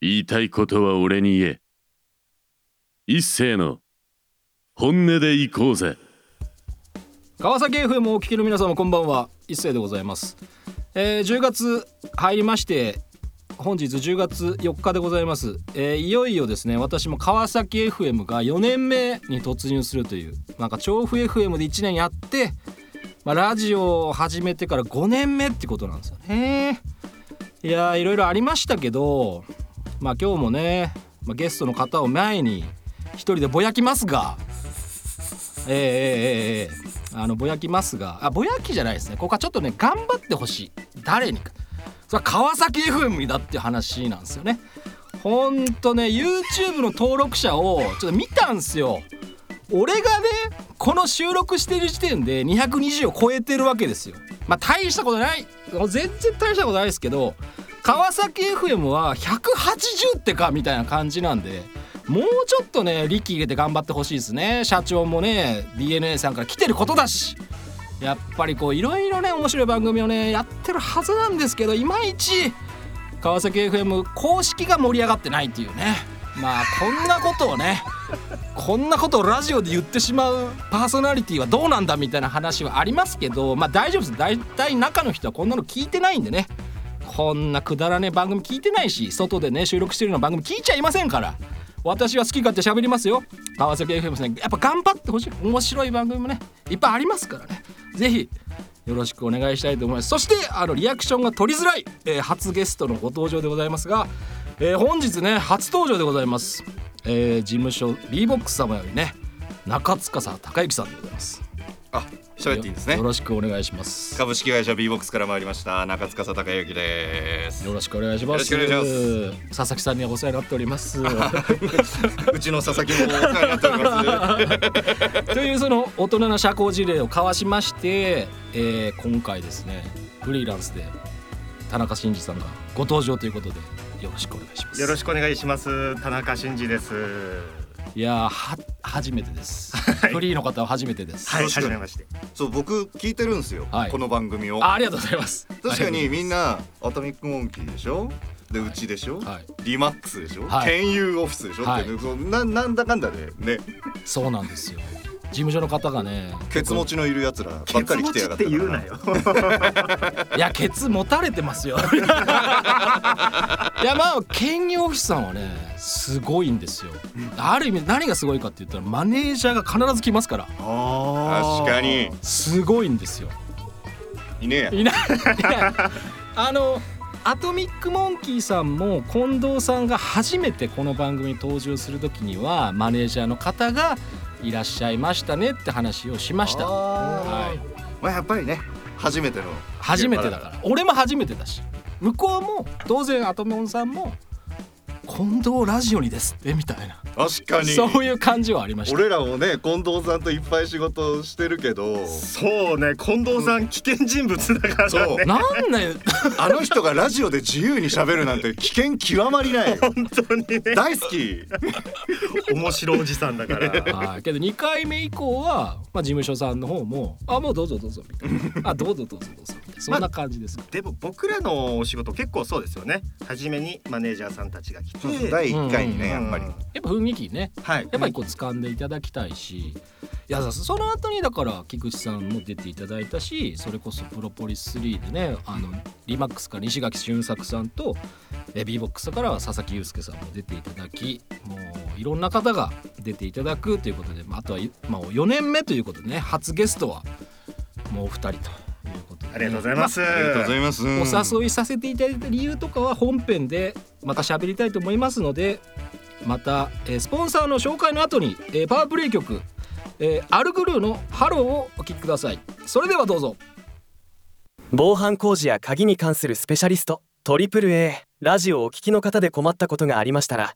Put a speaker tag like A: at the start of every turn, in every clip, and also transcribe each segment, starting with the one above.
A: 言いたいことは俺に言え。一斉の本音で行こうぜ。
B: 川崎 FM をお聞きの皆様こんばんは。一斉でございます、えー、10月入りまして本日10月4日でございます、えーいよいよですね私も川崎 FM が4年目に突入するというなんか調布 FM で1年やって、まあ、ラジオを始めてから5年目ってことなんですよね。いやーいろいろありましたけどまあ今日もね、まあ、ゲストの方を前に一人でぼやきますがええええええあのぼやきますがあぼやきじゃないですね。ここはちょっとね頑張ってほしい。誰にか。それは川崎 FM だって話なんですよね。ほんとね YouTube の登録者をちょっと見たんすよ。俺がねこの収録してる時点で220を超えてるわけですよ。まあ大したことない。全然大したことないですけど川崎 FM は180ってかみたいな感じなんでもうちょっとね力入れて頑張ってほしいですね。社長もね DNA さんから来てることだし。やっぱりこういろいろね面白い番組をねやってるはずなんですけどいまいち川崎 FM 公式が盛り上がってないっていうね。まあこんなことをねこんなことをラジオで言ってしまうパーソナリティはどうなんだみたいな話はありますけどまあ大丈夫です。大体中の人はこんなの聞いてないんでね。こんなくだらねえ番組聞いてないし外でね収録してるような番組聞いちゃいませんから。私は好き勝手喋りますよ。川崎 FM ですね。やっぱ頑張ってほしい。面白い番組もねいっぱいありますからね。ぜひよろしくお願いしたいと思います。そしてあのリアクションが取りづらい、えー初ゲストのご登場でございますが、えー本日ね初登場でございます、えー事務所 b ボックス様よりね中塚さん孝之さんでございます、
C: 喋っていいんですね？
B: よ。ろしくお願いします
C: 株式会社 B ボックスから参りました中塚佐孝之です。
B: よろしくお願いします
C: よろしくお願いし
B: 佐々木さんにはお世話になっております
C: うちの佐々木もお世話になっております。
B: というその大人な社交辞令を交わしまして、えー今回ですねフリーランスで田中真二さんがご登場ということでよろしくお願いします
D: よろしくお願いします。田中真二です。
B: いやーは初めてです、フリーの方は初めてです、
D: はい、初めまして。
C: そう僕聞いてるんですよ、
B: はい
C: この番組を。
B: あありがとうございます
C: 確かにみん
B: な
C: なアトミックモンキーでしょ？でうちでしょ？
B: はい
C: リマックスでしょ？
B: はい
C: オフィスでしょ？
B: はい
C: ってななんだかんだでね
B: そうなんですよ事務所の方がね
C: ケツ持ちのいる奴らばっかり来てやがった
D: 言うなよ。
B: いやケツ持たれてますよ。いやまあ兼業オフィスさんはねすごいんですよ。ある意味何がすごいかって言ったらマネージャーが必ず来ますから。
D: あ
C: 確かに。
B: すごいんですよ。
C: いねえ。や。
B: いない。あのアトミックモンキーさんも近藤さんが初めてこの番組に登場する時にはマネージャーの方がいらっしゃいましたねって話をしました、はい、
C: まあやっぱりね初めての。
B: 初めてだから。俺も初めてだし。向こうも当然アトモンさんも近藤ラジオにですってみたいな。
C: 確かに。
B: そういう感じはありました。
C: 俺らもね近藤さんといっぱい仕事してるけど。
D: そうね、近藤さん危険人物だから
C: そう。
D: ね。
B: なんね
C: あの人がラジオで自由に喋るなんて危険極まりない
D: 本当にね。
C: 大好き。
D: 面白おじさんだから。
B: はい。けど2回目以降は、まあ、事務所さんの方も「あもうどうぞどうぞ」みたいな「あどうぞどうぞどうぞ」みたいな。そんな感じですか、
D: でも僕らのお仕事結構そうですよね。初めにマネージャーさんたちが来て、
C: 第1回にねやっぱり
D: うん。
B: やっぱ雰囲気ね。
D: はい。
B: やっぱりこう掴んでいただきたいし。いやその後にだから菊池さんも出ていただいたしそれこそプロポリス3でねあのリマックスから西垣俊作さんとえ b ボックスからは佐々木祐介さんも出ていただきもういろんな方が出ていただくということで、まあ、あとは、まあ、4年目ということでね初ゲストはもうお二人ということでね、
D: ありがとうございます。
C: ありがとうございます
B: お誘いさせていただいた理由とかは本編でまた喋りたいと思いますのでまた、えースポンサーの紹介の後に、えーパワープレイ曲、えーアルグルーの「ハロー」をお聴きください。それではどうぞ。
E: 防犯工事や鍵に関するスペシャリストトリプル a ラジオをお聞きの方で困ったことがありましたら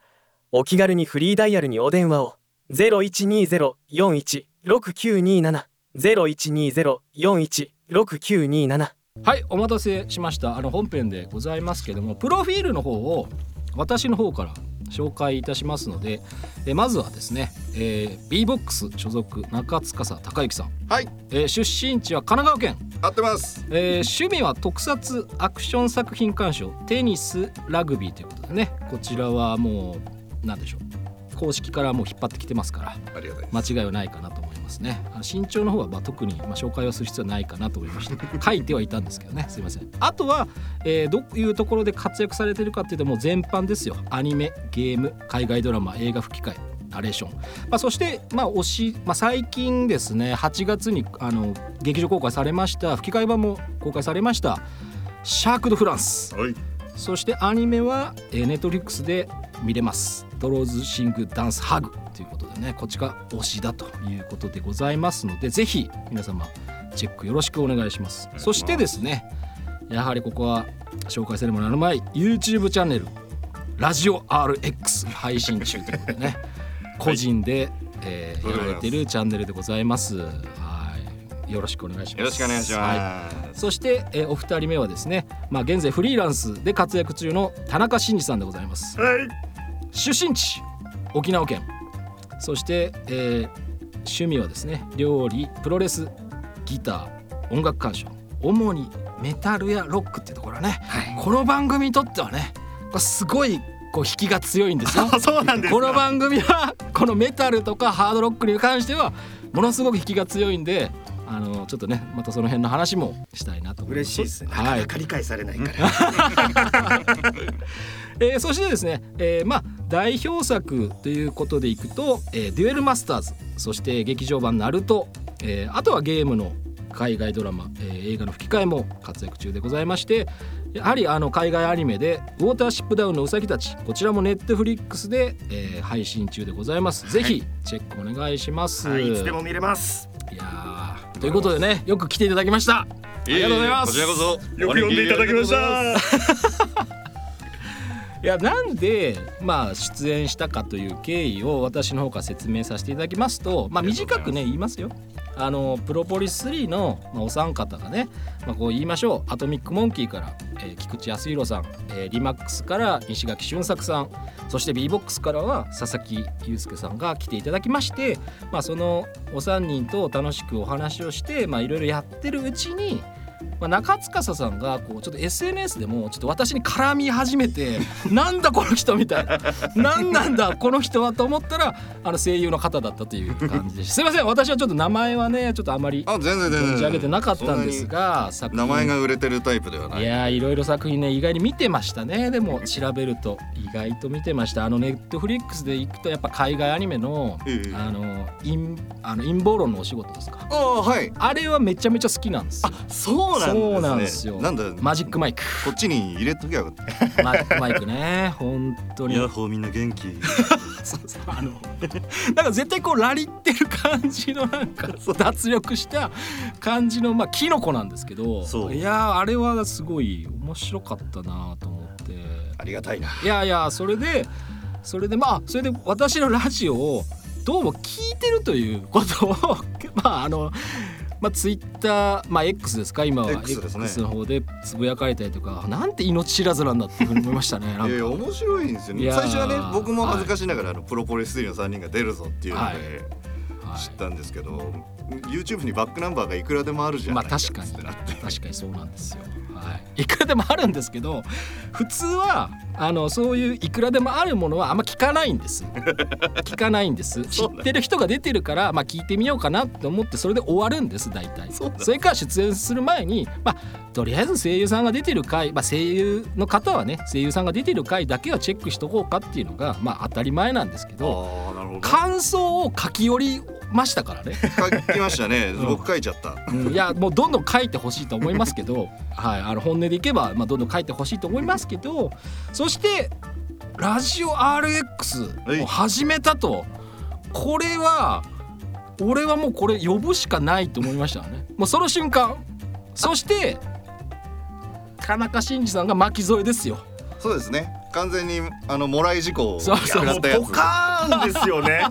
E: お気軽にフリーダイヤルにお電話を0120-416927 0120-416927
B: はいお待たせしました。あの本編でございますけどもプロフィールの方を私の方から紹介いたしますので、えーまずはですね、えー、B ボックス所属中塚さ孝之さん。
C: はい。
B: えー出身地は神奈川県。
C: 合ってます。
B: えー趣味は特撮アクション作品鑑賞テニスラグビーということでねこちらはもう何でしょう。公式からもう引っ張ってきてますから
C: ありがたいです。
B: 間違いはないかなと思いますね。あの身長の方はまあ特にまあ紹介はする必要はないかなと思いました。書いてはいたんですけどね。すいません。あとは、えーどういうところで活躍されてるかっていうともう全般ですよ。アニメゲーム海外ドラマ映画吹き替えナレーション、まあ、そして、まあ、推し、まあ、最近ですね8月にあの劇場公開されました。吹き替え版も公開されました「シャーク・ド・フランス」
C: はい。
B: そしてアニメは、えー、ネットフリックスで見れます。ドローズシングダンスハグということでね、こっちが推しだということでございますので、ぜひ皆様チェックよろしくお願いします。そしてですね、やはりここは紹介されるものの前 YouTube チャンネルラジオ RX 配信中ということでね、個人で、えーやられてるチャンネルでございます。はい、よろしくお願いします。
C: よろしくお願いし
B: はい。
C: ます、
B: そして、えーお二人目はですね、まあ、現在フリーランスで活躍中の田中真二さんでございます。
D: はい
B: 出身地沖縄県。そして、えー趣味はですね料理プロレスギター音楽鑑賞主にメタルやロックっていうところはね、この番組にとってはねこれすごいこう引きが強いんですよ。
D: そうなんですか
B: この番組はこのメタルとかハードロックに関してはものすごく引きが強いんであのちょっとねまたその辺の話もしたいなと思います。
D: 嬉しいですね。なか
B: はい
D: なか理解されないから、
B: えーそしてですね、えーまあ代表作ということでいくと、えーデュエルマスターズそして劇場版ナルト、えーあとはゲームの海外ドラマ、えー映画の吹き替えも活躍中でございましてやはりあの海外アニメで「ウォーターシップダウンのうさぎたち」こちらもネットフリックスで、えー配信中でございます。ぜひチェックお願いします。
D: はい、いつでも見れます
B: いやーということでねよく来ていただきました。ありがとうございます。
C: こちらこそ
D: よく読んでいただきました
B: いやなんでまあ出演したかという経緯を私の方から説明させていただきますとまあ短くね言いますよ。あのプロポリス3の、まあ、お三方がね、まあ、こう言いましょうアトミックモンキーから、えー菊池康弘さん、えーリマックスから西垣俊作さんそして b ボックスからは佐々木祐介さんが来ていただきまして、まあ、そのお三人と楽しくお話をしてまあいろいろやってるうちにまあ、中司さんがこうちょっと SNS でもちょっと私に絡み始めて なんだこの人みたいな。なんなんだこの人はと思ったらあの声優の方だったという感じです すいません私はちょっと名前はねちょっとあまり
C: あ全然全然。
B: 存じ上げてなかったんですが作
C: 名前が売れてるタイプではない。
B: いやーいろいろ作品ね意外に見てましたね。でも調べると意外と見てました。あのネットフリックスで行くとやっぱ海外アニメの
C: ええ。
B: あの陰あの陰謀論のお仕事ですか？
C: ああはい。
B: あれはめちゃめちゃ好きなんですよ。
C: そう
B: そうなんですよ。
C: なんだ？
B: マジックマイク。
C: こっちに入れときゃよかった。
B: マイクマイクね本当に。
C: ヤッホーみんな元気。
B: そうそうあの なんか絶対こうラリってる感じのなんか脱力した感じのまあキノコなんですけど
C: そう。
B: いやーあれはすごい面白かったなと思って。
C: ありがたいな。い
B: やいやそれでそれでまあそれで私のラジオをどうも聞いてるということをまああのまあツイッターまあ X ですか今は。
C: X ですね。
B: の方でつぶやかれたりとかなんて命知らずなんだっていうふうに思いましたね
C: いやいや面白いんですよね。最初はね僕も恥ずかしながらあのプロポリス3の3人が出るぞっていうの
B: はい。
C: で
B: はい。
C: 知ったんですけど YouTube にバックナンバーがいくらでもあるじゃ
B: ま
C: ない
B: あ確かに。
C: ってなって。
B: 確かにそうなんですよ。はい、いくらでもあるんですけど普通はあのそういういくらでもあるものはあんま聞かないんです。聞かないんです。知ってる人が出てるから、まあ、聞いてみようかなって思ってそれで終わるんです大体。
C: そ
B: それから出演する前に、まあ、とりあえず声優さんが出てる回、まあ、声優の方はね声優さんが出てる回だけはチェックしとこうかっていうのが、まあ、当たり前なんですけど感想を書き寄りましたからね。
C: 書きましたね。
B: うん。
C: 僕書いちゃった。
B: うん。いやもうどんどん書いてほしいと思いますけど、はい、あの本音でいけば、まあ、どんどん書いてほしいと思いますけどそしてラジオ RX を始めたと。これは俺はもうこれ呼ぶしかないと思いましたね。もうその瞬間。そして田中真二さんが巻き添えですよ。
C: そうですね完全にあのもらい事故を
B: そうそう。
C: 食らったやつ。
D: ポカーンですよね。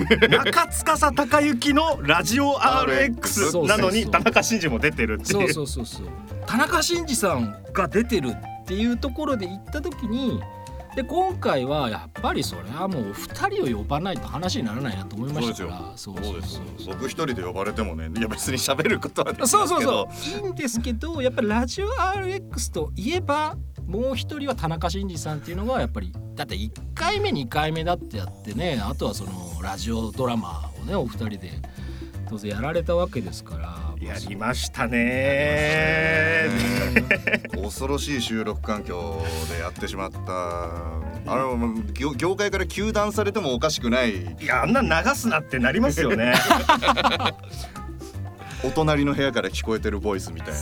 D: 中司孝之のラジオ RX なのに田中真二も出てるって
B: そ
D: いう。う
B: そうそうそう。田中真二さんが出てるっていうところで行った時にで今回はやっぱりそれはもう2人を呼ばないと話にならないなと思いましたから。
C: そ
B: そうう
C: です
B: そうそう
C: 僕一人で呼ばれてもねいや別に喋ることはできますけど。
B: そうそうそう。いいんですけどやっぱりラジオ RX といえばもう一人は田中真司さんっていうのがやっぱりだって1回目2回目だってやってねあとはそのラジオドラマをねお二人で当然やられたわけですから。
D: やりましたね。
C: 恐ろしい収録環境でやってしまった。あれはもう業業界から糾弾されてもおかしくない。
D: いやあんな流すなってなりますよね
C: お隣の部屋から聞こえてるボイスみたい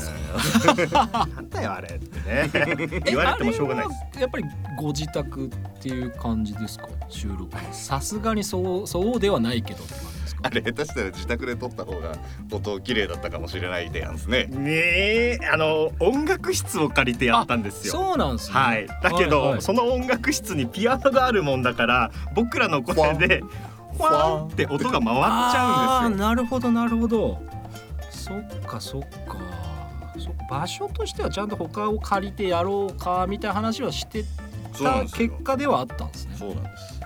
C: な。
D: なんだよあれってね。言われてもしょうがないです。
B: やっぱりご自宅っていう感じですか？収録は。さすがにそうそうではないけどって感じですか？
C: あれ下手したら自宅で撮った方が音綺麗だったかもしれないでやんすね。
D: ねえ。あの音楽室を借りてやったんですよ。
B: そうなんですね。
D: はい。だけど、
B: はいはい。
D: その音楽室にピアノがあるもんだから僕らの声でファーン。って音が回っちゃうんですよ。
B: なるほどなるほどそっかそっか。そ場所としてはちゃんと他を借りてやろうかみたいな話はしてた結果ではあったんですね。
C: そうなんです。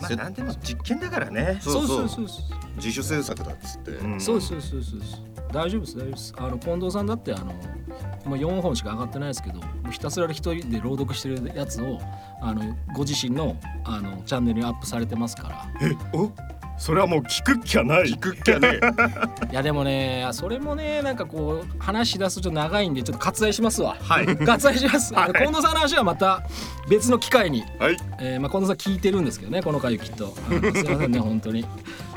D: まあ何でも実験だからね。
C: そうそう。
B: そうそう
C: 自主制作だっつって、
D: うん
B: そうそうそうそうそう。大丈夫です大丈夫です。あの近藤さんだってあのもう4本しか上がってないですけどひたすら一人で朗読してるやつをあのご自身のあのチャンネルにアップされてますから。
D: お？それはもう聞くっきゃない。
C: 聞くっきゃね
B: いやでもねそれもねなんかこう話し出すとちょっと長いんでちょっと割愛しますわ。
D: はい。
B: 割愛します、
D: はい。
B: 近藤さんの話はまた別の機会に、
C: はい。
B: えーまあ、近藤さん聞いてるんですけどねこの回きっと。すいませんね本当に、ま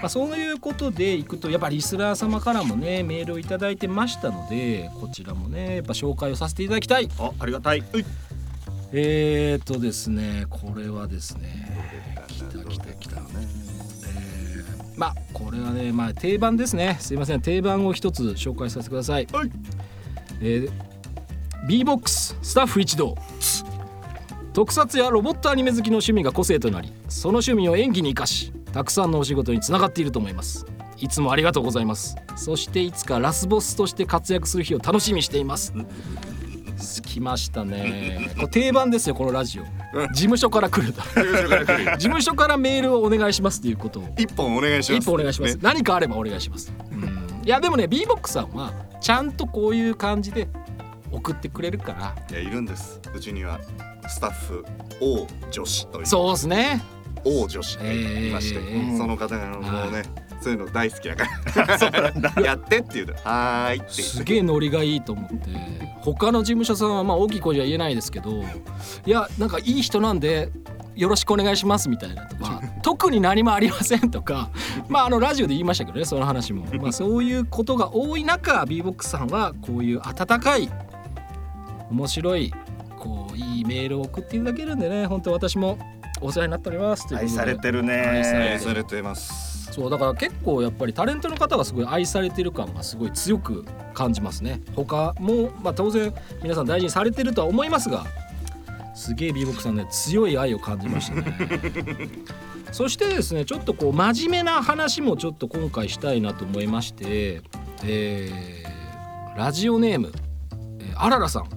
B: あ、そういうことでいくとやっぱリスナー様からもねメールをいただいてましたのでこちらもねやっぱ紹介をさせていただきたい。
D: あありがたい。
B: えーとですねこれはですね来た来た来た。えーまあこれはねまあ定番ですね。すいません。定番を一つ紹介させてください、
D: はい。
B: えー、B-BOX スタッフ一同。特撮やロボットアニメ好きの趣味が個性となりその趣味を演技に生かしたくさんのお仕事につながっていると思います。いつもありがとうございます。そしていつかラスボスとして活躍する日を楽しみにしています来ましたね。これ定番ですよこのラジオ。事務所から来ると。事務所からメールをお願いしますっていうこと。を
C: 一本お願いします。
B: 一歩お願いします、
C: ね。
B: 何かあればお願いします、うん。いやでもね b ボックさんはちゃんとこういう感じで送ってくれるから。
C: いやいるんです。うちにはスタッフ王女子という。
B: そうですね。
C: 王女子がいまして、
B: えー。
C: その方がもうねそういうの大好きだから。やってって言う。とはーいって。
B: すげえノリがいいと思って。他の事務所さんはまあ大きい声じゃ言えないですけどいやなんかいい人なんでよろしくお願いしますみたいなとか特に何もありませんとかまああのラジオで言いましたけどねその話も、まあ、そういうことが多い中 b ボックスさんはこういう温かい面白いこういいメールを送っていただけるんでね本当私もお世話になっております
D: 愛されてるね。
B: 愛され
C: 愛されてます
B: そうだから結構やっぱりタレントの方がすごい愛されてる感がすごい強く感じますね。他もまあ当然皆さん大事にされてるとは思いますがすげえ b ボックさんね強い愛を感じましたね。そしてですねちょっとこう真面目な話もちょっと今回したいなと思いまして、えーラジオネーム、えーあららさん、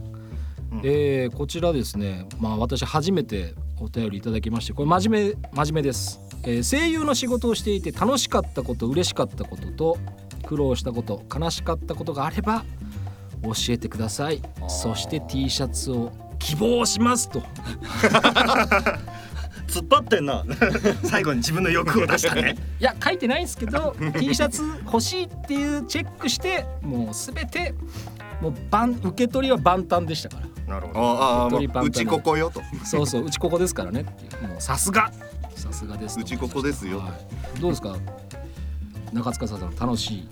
B: えーこちらですねまあ私初めてお便りいただきましてこれ真面目真面目です、えー声優の仕事をしていて楽しかったこと嬉しかったことと苦労したこと悲しかったことがあれば教えてください。そして T シャツを希望しますと。
D: 突っ張ってんな。最後に自分の欲を出したね。
B: いや書いてないんですけど T シャツ欲しいっていうチェックしてもうすべてもう万受け取りは万端でしたから。
D: なるほど。
C: ああも
B: 鳥パンパン
C: ううちここよと。
B: そうそううちここですからねもう。さすがさすがです
C: うちここですよ
B: はい。どうですか中塚さん楽しい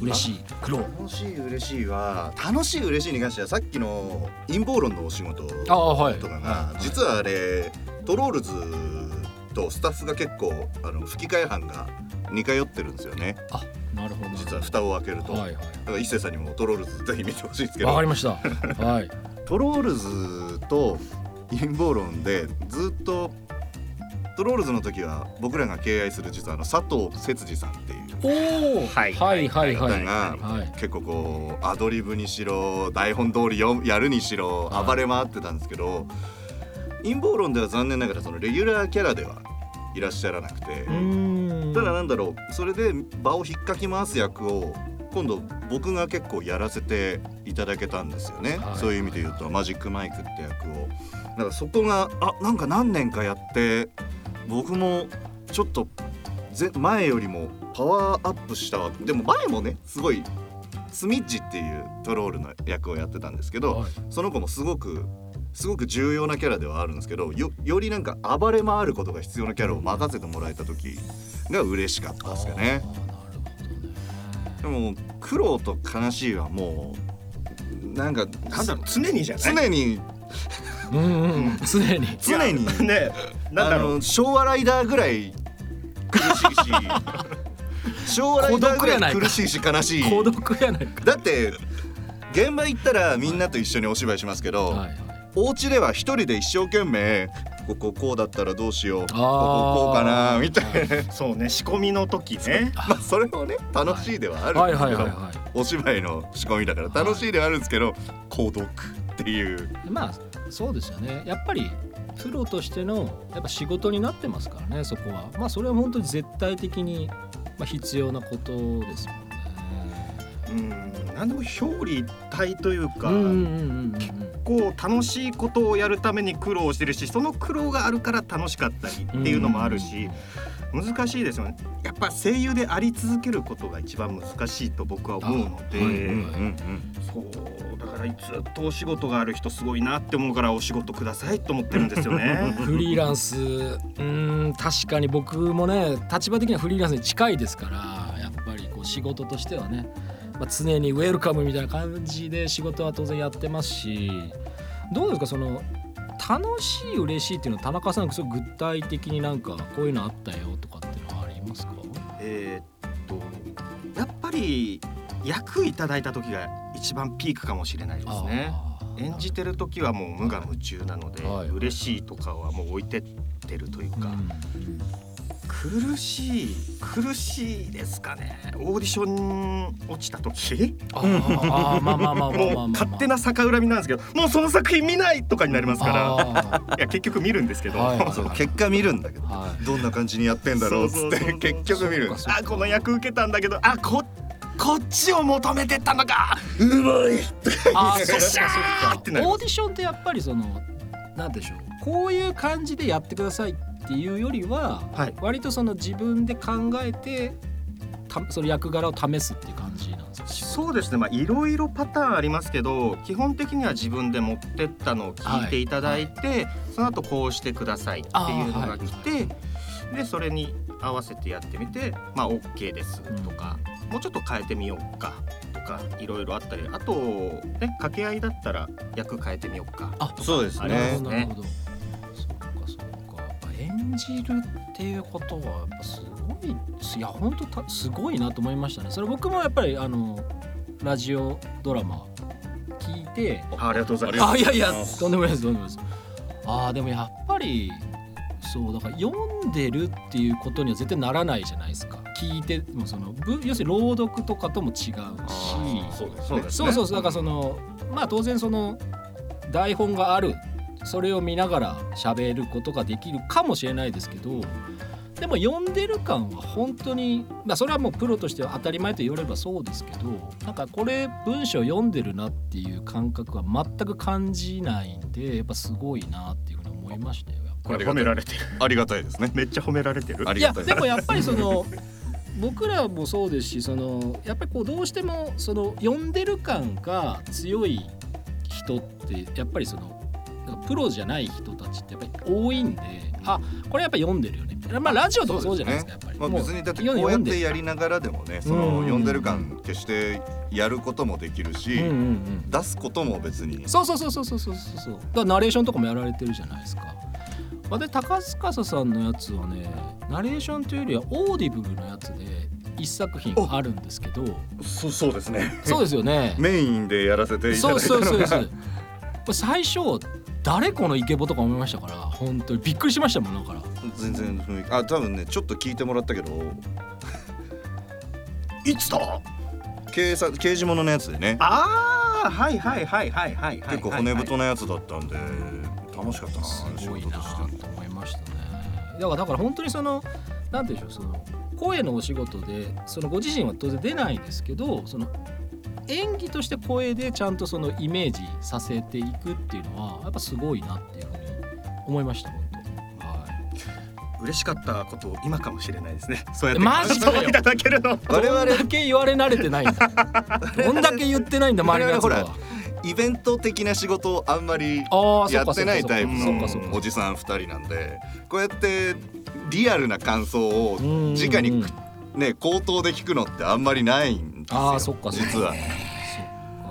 B: 嬉しい苦労。
C: 楽しい嬉しいは楽しい嬉しいに関してはさっきの陰謀論のお仕事
B: ああはい
C: とかが、
B: はい。はい。
C: 実はあれトロールズとスタッフが結構あの吹き替え班が似通ってるんですよね。
B: あなるほど。
C: 実は蓋を開けると、
B: はいはい。
C: だから一星さんにもトロールズぜひ見てほしいですけど。
B: わかりました。はい。
C: トロールズと陰謀論でずっとトロールズの時は僕らが敬愛する実はあの佐藤節次さんっていう
B: おお
D: はい。
B: はいはいはい。
C: 方が
B: はい。
C: 結構こうアドリブにしろ台本通り読むやるにしろ
B: はい。
C: 暴れ回ってたんですけど陰謀論では残念ながらそのレギュラーキャラではいらっしゃらなくて、
B: うん
C: ただなんだろうそれで場を引っかき回す役を今度僕が結構やらせていただけたんですよね、
B: はい。
C: そういう意味で言うとマジックマイクって役を。だからそこがあなんか何年かやって僕もちょっとぜ前よりもパワーアップしたわ。でも前もねすごいスミッジっていうトロールの役をやってたんですけど、
B: はい。
C: その子もすごくすごく重要なキャラではあるんですけどよよりなんか暴れ回ることが必要なキャラを任せてもらえた時が嬉しかったですよね。でも苦労と悲しいはもうなんか
D: なんだろう常にじゃない？
C: 常に。
B: うんうん。うん。常に。
C: 常に。
D: ねなんだろう。
C: あの昭和ライダーぐらい苦しいし 昭和ライダーぐらい苦しいし悲しい。
B: 孤独やないか。
C: だって現場行ったらみんなと一緒にお芝居しますけど、
B: はいはい
C: お家では一人で一生懸命こここうだったらどうしようこここうかなみたいな。
D: そうね仕込みの時ね。
C: まあそれもね楽しいではあるん
B: はい。
C: ですけどお芝居の仕込みだから楽しいではあるんですけど孤独っていう。
B: いまあそうですよね。やっぱりプロとしてのやっぱ仕事になってますからねそこは。まあそれは本当に絶対的にまあ必要なことですもんね。
D: うん何でも表裏一体というか、
B: うんうんうんうん
D: こう楽しいことをやるために苦労してるしその苦労があるから楽しかったりっていうのもあるし、難しいですよね。やっぱ声優であり続けることが一番難しいと僕は思うので、そうだからずっとお仕事がある人すごいなって思うからお仕事くださいと思ってるんですよね。
B: フリーランスうーん確かに僕もね立場的にはフリーランスに近いですからやっぱりこう仕事としてはね、まあ、常にウェルカムみたいな感じで仕事は当然やってますしどうですか？その楽しい嬉しいっていうのは田中さんすごい具体的になんかこういうのあったよとかっていうのはありますか？
D: えーっとやっぱり役いただいた時が一番ピークかもしれないですね。演じてる時はもう無我夢中なので、
B: はい。
D: 嬉しいとかはもう置いてってるというか、
B: うん
D: 苦しい苦しいですかね。オーディション落ちた時。
B: あーあーまあまあまあまあまあまあ
D: もう勝手な逆恨みなんですけどもうその作品見ないとかになりますから。
B: あ
D: いや結局見るんですけど、
B: はい。はい
C: そう結果見るんだけど。
B: ーはい。
C: どんな感じにやってんだろうっつって
D: そうそうそうそう。
C: 結局見る
D: あこの役受けたんだけどあここっちを求めてったのか。
C: うまい
B: あーそっか。そ
D: シャー
B: っか
D: ってなります。
B: オーディションってやっぱりそのなんでしょう。こういう感じでやってくださいっていうよりは
D: はい。
B: 割とその自分で考えてたその役柄を試すっていう感じなんですか
D: そうですね。まあいろいろパターンありますけど基本的には自分で持ってったのを聞いていただいて、その後こうしてくださいっていうのが来て、でそれに合わせてやってみてまあ OK ですとか、もうちょっと変えてみようかとかいろいろあったりあとね掛け合いだったら役変えてみようか
B: あ
C: そうですね。
B: なるほど演じるっていうことはやっぱすごいいや本当たすごいなと思いましたね。それ僕もやっぱりあのラジオドラマ聞いて
D: あありがとうございます。
B: あいやいやとんでもないですとんでもないです。あーでもやっぱりそうだから読んでるっていうことには絶対ならないじゃないですか。聞いてもそのぶ要するに朗読とかとも違うし。
C: そうです
D: そうです
B: そうそうそうだからそのまあ当然その台本があるそれを見ながら喋ることができるかもしれないですけどでも読んでる感は本当にまあそれはもうプロとしては当たり前と言われればそうですけどなんかこれ文章読んでるなっていう感覚は全く感じないんでやっぱすごいなっていうふうに思いましたよ。
D: これ褒められてる。
C: ありがたいですね。
D: めっちゃ褒められてる。
B: いや
C: がたい
B: でもやっぱりその僕らもそうですしそのやっぱりこうどうしてもその読んでる感が強い人ってやっぱりそのプロじゃない人たちってやっぱり多いんであこれやっぱ読んでるよね。まあラジオとかそうじゃないですかやっぱり、
C: 別にだってこうやってやりながらでもねそ
B: うん。
C: の読んでる感決してやることもできるし、
B: うんうんうん
C: 出すことも別に。
B: そうそうそうそうそうそうそうだからナレーションとかもやられてるじゃないですか。まあで高司さんのやつはねナレーションというよりはオーディブルのやつで一作品あるんですけど。
C: そうそうですね。
B: そうですよね。
C: メインでやらせていただいたの
B: そうそうそうです
C: が
B: これ最初誰このイケボとか思いましたから。本当にびっくりしましたもんだから。
C: 全然雰囲気。あ多分ねちょっと聞いてもらったけど。
D: いつだ？
C: 警察刑事物のやつでね。
D: ああはいはいはいはいはいはい
C: 結構骨太なやつだったんで楽しかったな
B: すごいな。
C: と
B: 思いましたね。だからだから本当にそのなんていうんでしょうその声のお仕事でそのご自身は当然出ないですけどその演技として声でちゃんとそのイメージさせていくっていうのはやっぱすごいなっていうふうに思いました本当はい。
D: 嬉しかったこと今かもしれないですね。そうやって
B: マジかよ。
D: 感想をいただけるの。
C: 我々
B: だけ言われ慣れてないんだ。どんだけ言ってないんだ周りのやつらは。
C: イベント的な仕事をあんまりやってないタイプのおじさん2人なんで。こうやってリアルな感想を
B: うん。
C: 直にね口頭で聞くのってあんまりないん
B: ああそっかそっか
C: 実は。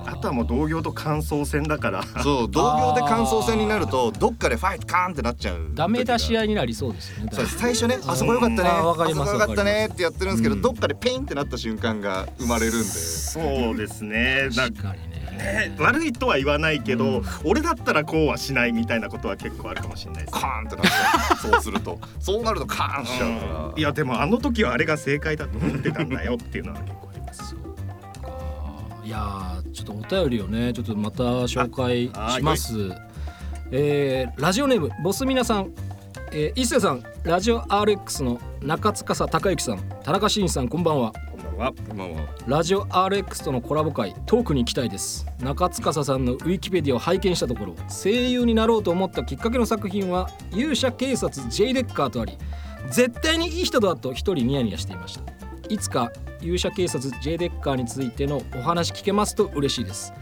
D: あとはもう同業と感想戦だから。
C: そう同業で感想戦になるとどっかでファイトカーンってなっちゃう
B: ダメ出し
C: 合
B: 合いになりそうですよね。
C: そう最初ねあそこよかったね。
B: あーわか
C: あ
B: ります
C: そこよかったねってやってるんですけど、
B: うん。
C: どっかで pain ってなった瞬間が生まれるんで。
D: そうですね。な
B: 確かにね。
D: ね悪いとは言わないけど、
B: うん。
D: 俺だったらこうはしないみたいなことは結構あるかもしれないです。
C: カーンってなっちゃう。そうすると。そうなるとカーンしちゃうから。
D: いやでもあの時はあれが正解だと思ってたんだよっていうのは結構あります。
B: そう。かいやーちょっとお便りをねちょっとまた紹介します。えーラジオネームボス皆さん。えー、一世さんラジオ RX の中塚隆之さん。田中真さんこんばんは。
D: こんばんは。
B: ラジオ RX とのコラボ会トークに行きたいです。中塚さんのウィキペディアを拝見したところ声優になろうと思ったきっかけの作品は勇者警察 J デッカーとあり絶対にいい人だと一人ニヤニヤしていました。いつか勇者警察 J デッカーについてのお話聞けますと嬉しいです。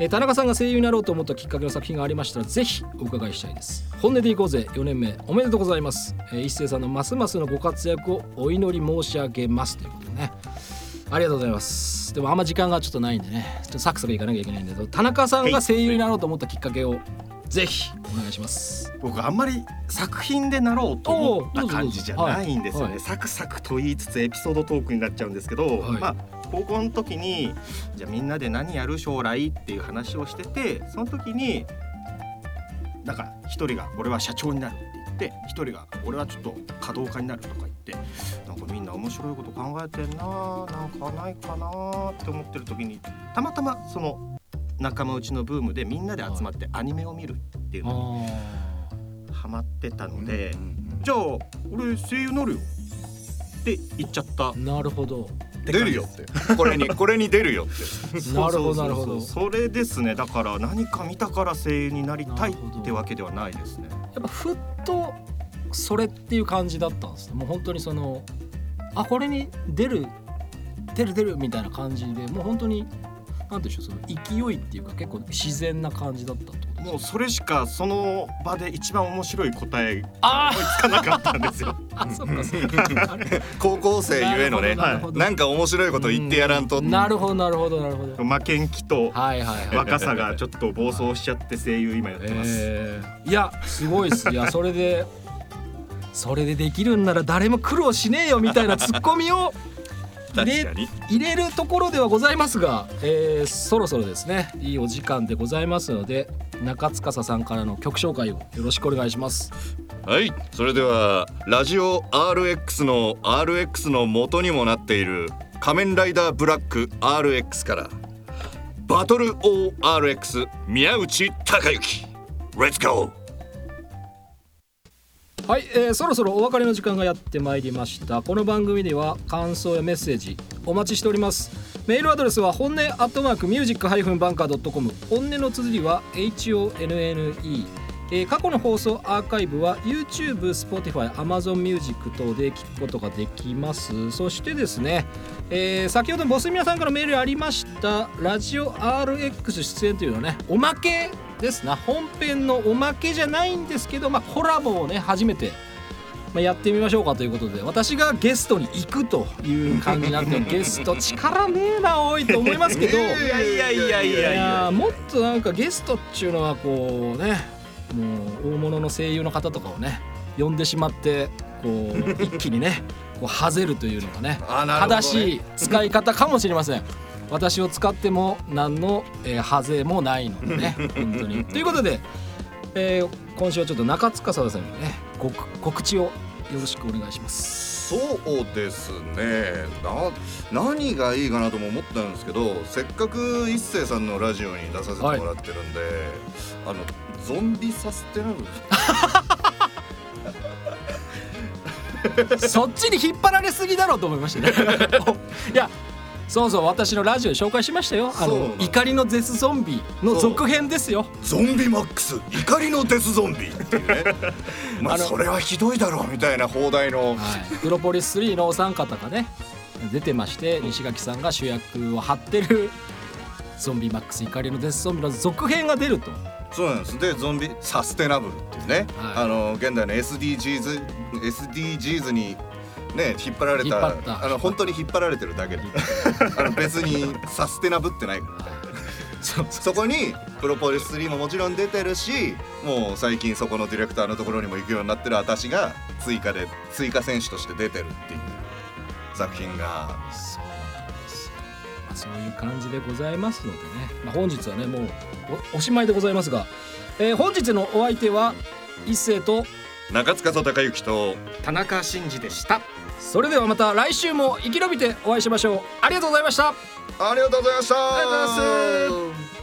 B: えー田中さんが声優になろうと思ったきっかけの作品がありましたらぜひお伺いしたいです。本音でいこうぜ。4年目おめでとうございます、えー一星さんのますますのご活躍をお祈り申し上げます。ということでね。ありがとうございます。でもあんま時間がちょっとないんでね。ちょっとサクサクいかなきゃいけないんだけど田中さんが声優になろうと思ったきっかけをぜひお願いします。
D: 僕あんまり作品でなろうと思った感じじゃないんですよね、
B: おうどうぞどうぞ
D: サクサクと言いつつエピソードトークになっちゃうんですけど、
B: はい。
D: まあ高校の時にじゃあみんなで何やる将来っていう話をしててその時になんか一人が俺は社長になるって言って一人が俺はちょっと稼働家になるとか言ってなんかみんな面白いこと考えてんななんかないかなって思ってる時にたまたまその仲間内のブームでみんなで集まってアニメを見るっていうのにハマってたので、じゃあ俺声優なるよって言っちゃった。
B: なるほど。
C: 出るよって。これに これに出るよって。
B: なるほど
D: そうそうそうそう。
B: なるほど。
D: それですね。だから何か見たから声優になりたいってわけではないですね。
B: やっぱふっとそれっていう感じだったんですね。もう本当にそのあこれに出る出る出るみたいな感じでもう本当になんていうんでしょうその勢いっていうか結構自然な感じだったってこと
D: もうそれしかその場で一番面白い答え
B: あ
D: 思いつかなかったんですよ。
B: あそっかそっか。あれ
C: 高校生ゆえのね
B: なるほど
C: なんか面白いこと言ってやらんと。
B: なるほどなるほどなるほど。
D: 負けん気と
B: はいはいはい。
D: 若さがちょっと暴走しちゃって声優今やってます、
B: えー。いやすごいっす。いやそれでそれでできるんなら誰も苦労しねえよみたいなツッコミを入れ入れるところではございますが、えーそろそろですねいいお時間でございますので中司さんからの曲紹介をよろしくお願いします。
C: はいそれではラジオ RX の RX の元にもなっている仮面ライダーブラック RX からバトル ORX 宮内孝之。Let's go!
B: はい、えーそろそろお別れの時間がやってまいりました。この番組では感想やメッセージお待ちしております。メールアドレスは本音アットマークミュージックハイフンバンカー .com 本音の綴りは HONNE えー過去の放送アーカイブは YouTube、Spotify、Amazon Music 等で聞くことができます。そしてですね、えー先ほどボスミヤさんからメールありました。ラジオ RX 出演というのはねおまけですな。本編のおまけじゃないんですけど、まあ、コラボをね初めて、まあ、やってみましょうかということで私がゲストに行くという感じになって ゲスト力ねえな多いと思いますけど。
C: いやいやいやいやい
B: い
C: や
B: もっとなんかゲストっちゅうのはこうねもう大物の声優の方とかをね呼んでしまってこう一気にねこうハゼるというのがね
C: ね。
B: 正しい使い方かもしれません私を使っても何の、えー、ハゼもないのでね。本当に。ということで、えー今週はちょっと中塚さんにね告告知をよろしくお願いします。
C: そうですね。な何がいいかなとも思ったんですけどせっかく一星さんのラジオに出させてもらってるんで、あのゾンビサステナブル。
B: そっちに引っ張られすぎだろうと思いましたね。いやそうそう私のラジオで紹介しましたよ。あの
C: そうなの。
B: 怒りのデスゾンビの続編ですよ。
C: ゾンビマックス。怒りのデスゾンビ。っていうね。まあ
B: あの
C: それはひどいだろうみたいな放題の。
B: はい、プロポリス3のお三方がね。出てまして西垣さんが主役を張ってるゾンビマックス怒りのデスゾンビの続編が出ると。
C: そうなんです。でゾンビサステナブルっていうね、
B: はい。
C: あの現代の SDGs SDGs にね引っ張られた
B: 引っ張った。
C: あの本当に引っ張られてるだけで。あの別にサステナブってないから。そこにプロポリス3ももちろん出てるしもう最近そこのディレクターのところにも行くようになってる私が追加で追加選手として出てるっていう作品が。
B: そうなんですよ、まあ、そういう感じでございますのでね、まあ、本日はねもうおおしまいでございますが、えー本日のお相手は一星と
C: 中塚と高之と
D: 田中真二でした
B: それではまた来週も生き延びてお会いしましょう。ありがとうございました。
C: ありがとうございました。
B: ありがとうございます